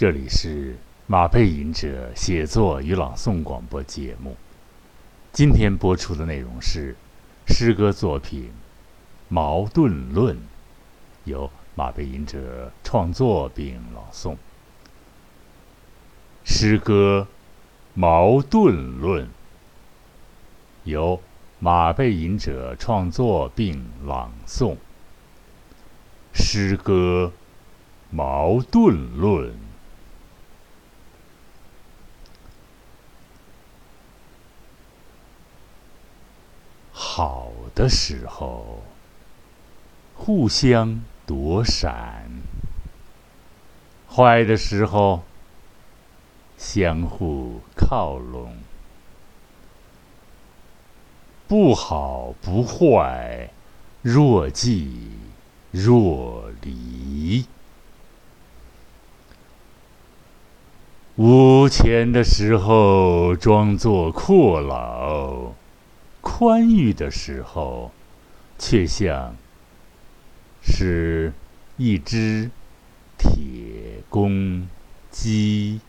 这里是马背吟者写作与朗诵广播节目。今天播出的内容是诗歌作品《矛盾论》，由马背吟者创作并朗诵。诗歌《矛盾论》由马背吟者创作并朗诵。诗歌《矛盾论》。好的时候，互相躲闪；坏的时候，相互靠拢。不好不坏，若即若离。无钱的时候，装作阔佬。宽裕的时候，却像是一只铁公鸡，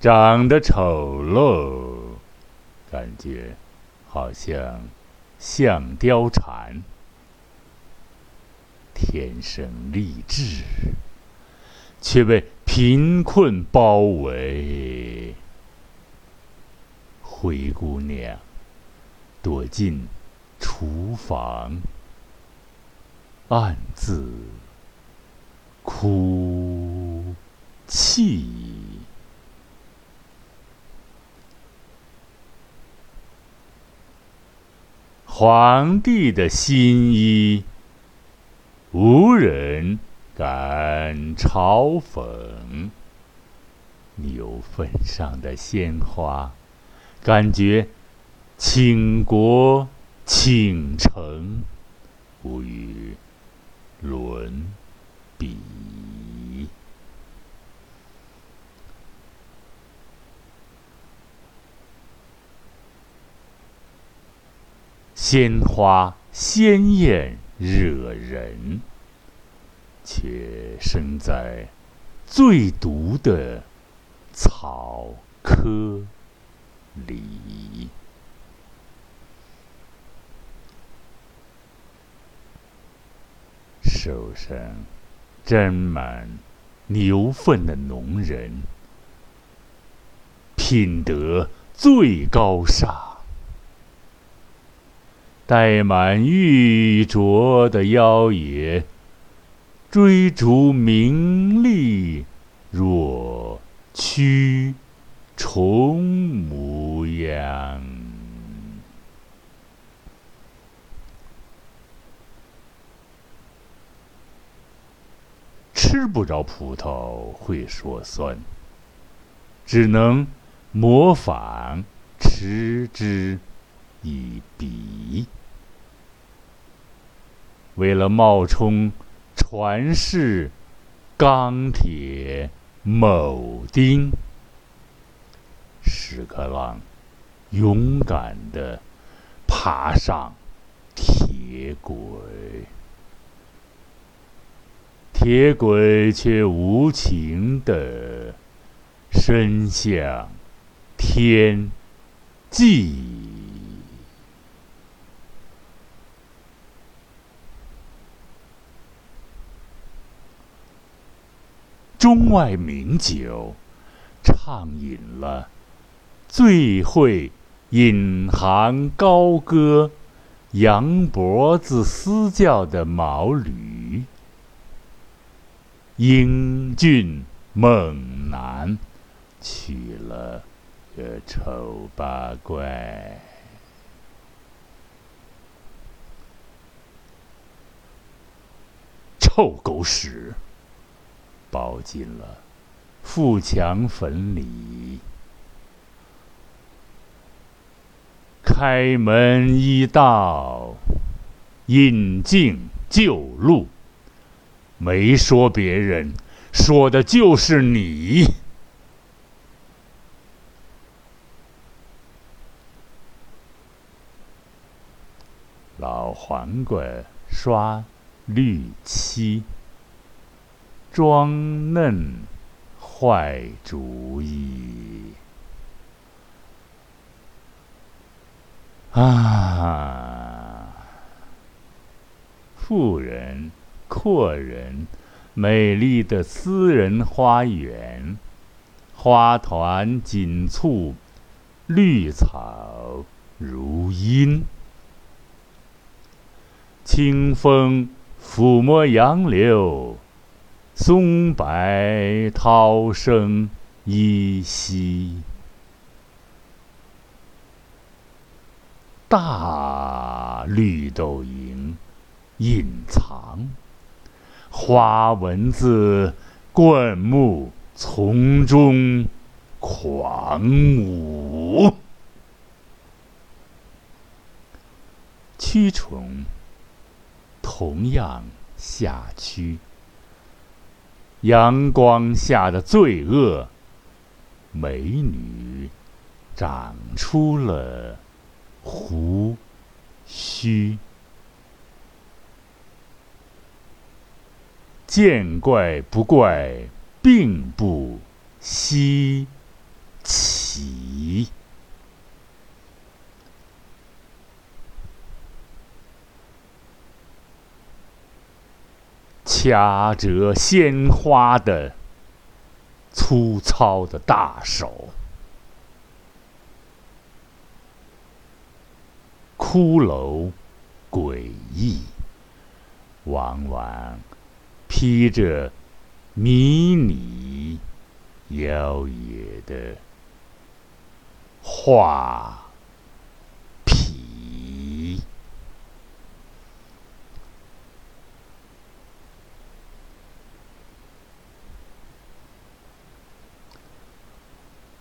长得丑陋，感觉好像像貂蝉，天生丽质，却被。贫困包围，灰姑娘躲进厨房，暗自哭泣。皇帝的新衣，无人。敢嘲讽牛粪上的鲜花，感觉倾国倾城，无与伦比。鲜花鲜艳惹人。却生在最毒的草窠里，手上沾满牛粪的农人，品德最高尚；戴满玉镯的妖爷。追逐名利，若蛆虫模样。吃不着葡萄会说酸，只能模仿嗤之以鼻。为了冒充。传世钢铁铆钉，屎壳郎勇敢地爬上铁轨，铁轨却无情地伸向天际。中外名酒，畅饮了。最会引吭高歌、扬脖子嘶叫的毛驴，英俊猛男娶了个丑八怪，臭狗屎！包进了富强坟里，开门一道，引进旧路，没说别人，说的就是你。老黄瓜刷绿漆，装嫩坏主意。啊，富人、阔人，美丽的私人花园，花团锦簇，绿草如茵。清风抚摸杨柳，松柏涛声依稀。大绿豆蝇隐藏，花蚊子灌木丛中狂舞，蛆虫。同样下蛆，阳光下的罪恶，美女长出了胡须，见怪不怪，并不稀奇。掐折鲜花的粗糙的大手，骷髅诡异，往往披着迷你妖冶的画。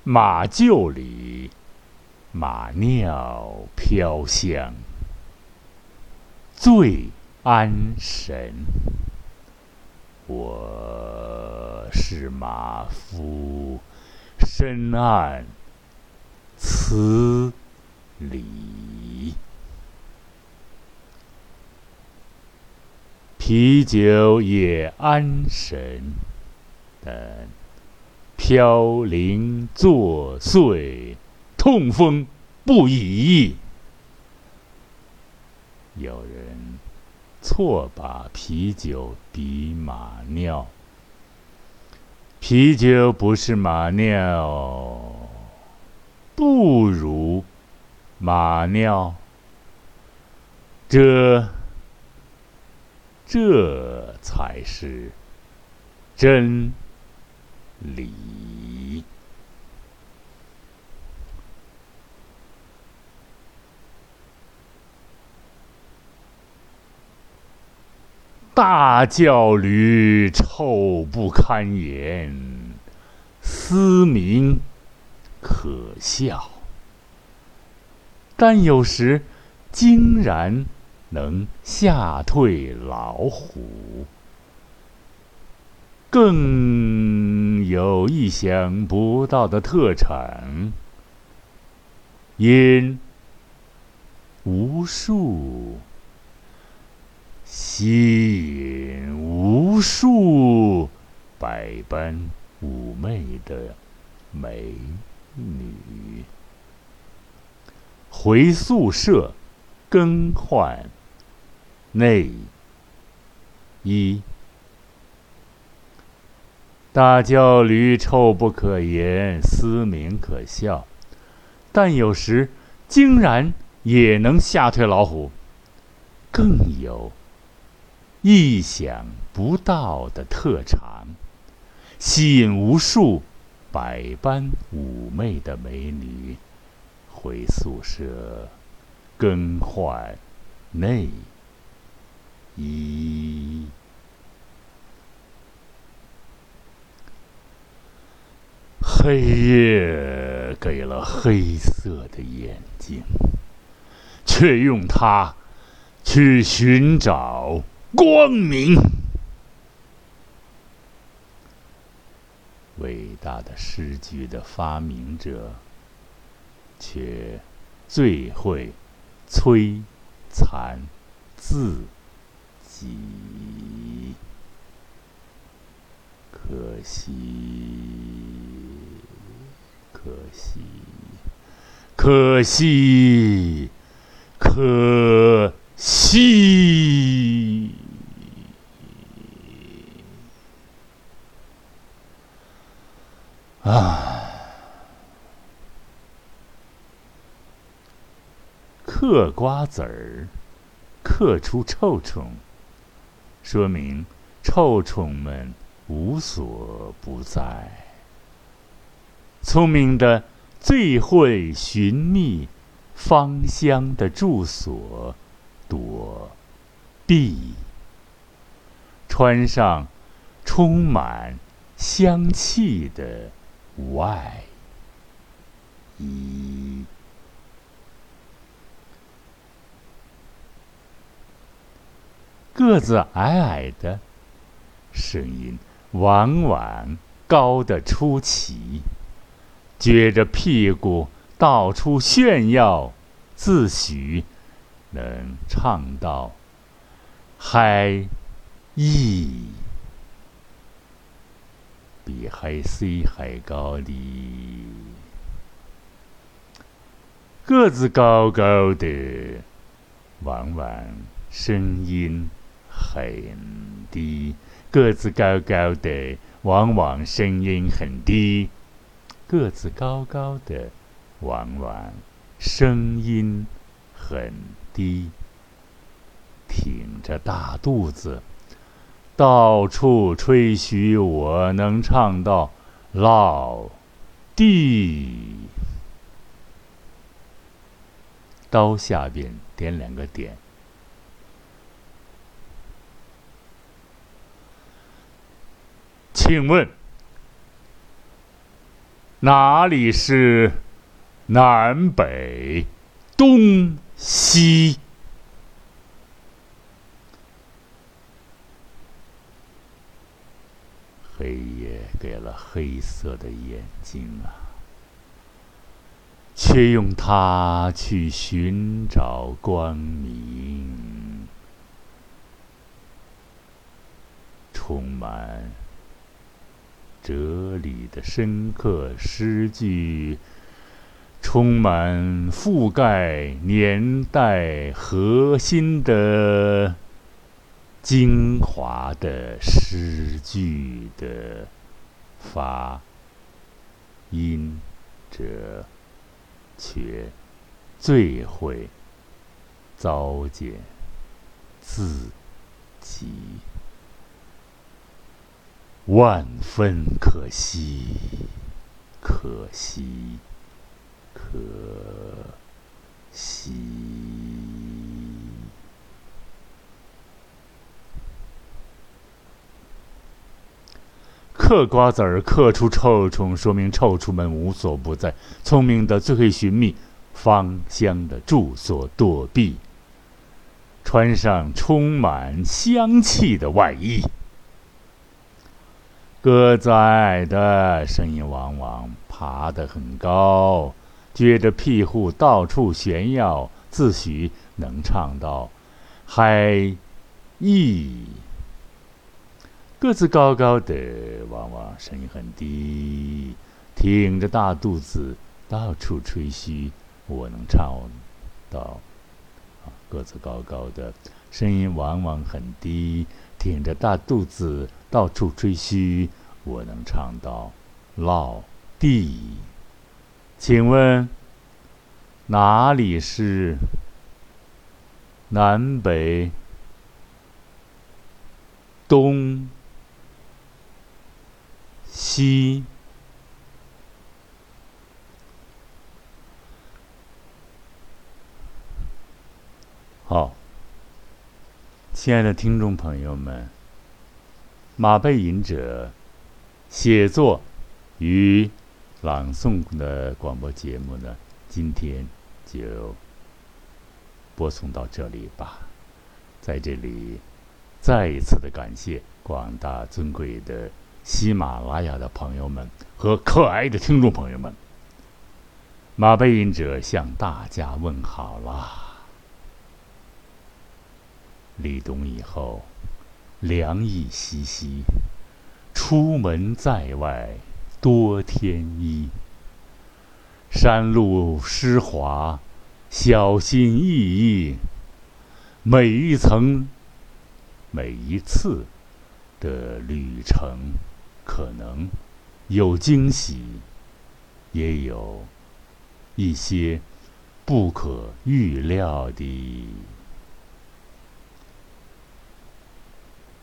马厩里，马尿飘香，最安神。我是马夫，深谙此理。啤酒也安神，但。飘零作祟，痛风不已。有人错把啤酒比马尿，啤酒不是马尿，不如马尿。这，这才是真。理。大叫驴臭不堪言，嘶鸣可笑，但有时竟然能吓退老虎。更有意想不到的特产，因无数吸引无数百般妩媚的美女，回宿舍更换内衣。大叫驴臭不可言，嘶鸣可笑，但有时竟然也能吓退老虎。更有意想不到的特长，吸引无数百般妩媚的美女回宿舍更换内衣。黑夜给了黑色的眼睛，却用它去寻找光明。伟大的诗句的发明者，却最会摧残自己，可惜，可惜，可惜，可惜。啊！嗑瓜子儿，嗑出臭虫，说明臭虫们无所不在。聪明的最会寻觅芳香的住所，躲避，穿上充满香气的。外衣，个子矮矮的，声音往往高的出奇，撅着屁股到处炫耀，自诩能唱到嗨意。比嗨 C 还高的，个子高高的，往往声音很低；个子高高的，往往声音很低；个子高高的，往往声音很低。挺着大肚子。到处吹嘘，我能唱到老地。刀下边点两个点。请问哪里是南北东西？黑夜给了黑色的眼睛啊，却用它去寻找光明。充满哲理的深刻诗句，充满覆盖年代核心的。精华的诗句的发音者，却最会糟践自己，万分可惜，可惜，可惜。嗑瓜子儿，嗑出臭虫，说明臭虫们无所不在。聪明的最会寻觅芳香的住所，躲避。穿上充满香气的外衣。个子矮矮的声音往往爬得很高，撅着屁股到处炫耀，自诩能唱到嗨意。个子高高的，往往声音很低，挺着大肚子到处吹嘘。我能唱到，个子高高的，声音往往很低，挺着大肚子到处吹嘘。我能唱到老地。请问哪里是南北东？西，好，亲爱的听众朋友们，马背吟者写作与朗诵的广播节目呢，今天就播送到这里吧。在这里，再一次的感谢广大尊贵的。喜马拉雅的朋友们和可爱的听众朋友们，马背吟者向大家问好啦！立冬以后，凉意习习，出门在外多添衣。山路湿滑，小心翼翼。每一层，每一次的旅程，可能有惊喜，也有一些不可预料的。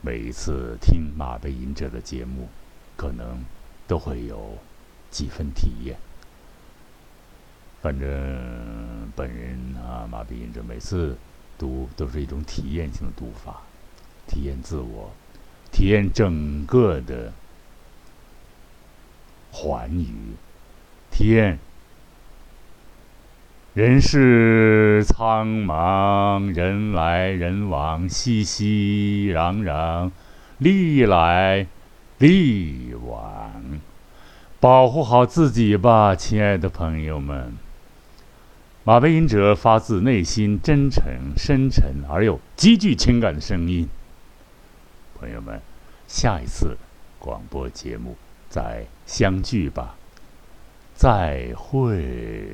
每一次听马背吟者的节目，可能都会有几分体验。反正本人啊，马背吟者每次读都是一种体验性的读法，体验自我，体验整个的寰宇，体验。人世苍茫，人来人往，熙熙攘攘，利来利往，保护好自己吧，亲爱的朋友们。马背吟者发自内心、真诚、深沉而又极具情感的声音。朋友们，下一次广播节目再相聚吧，再会。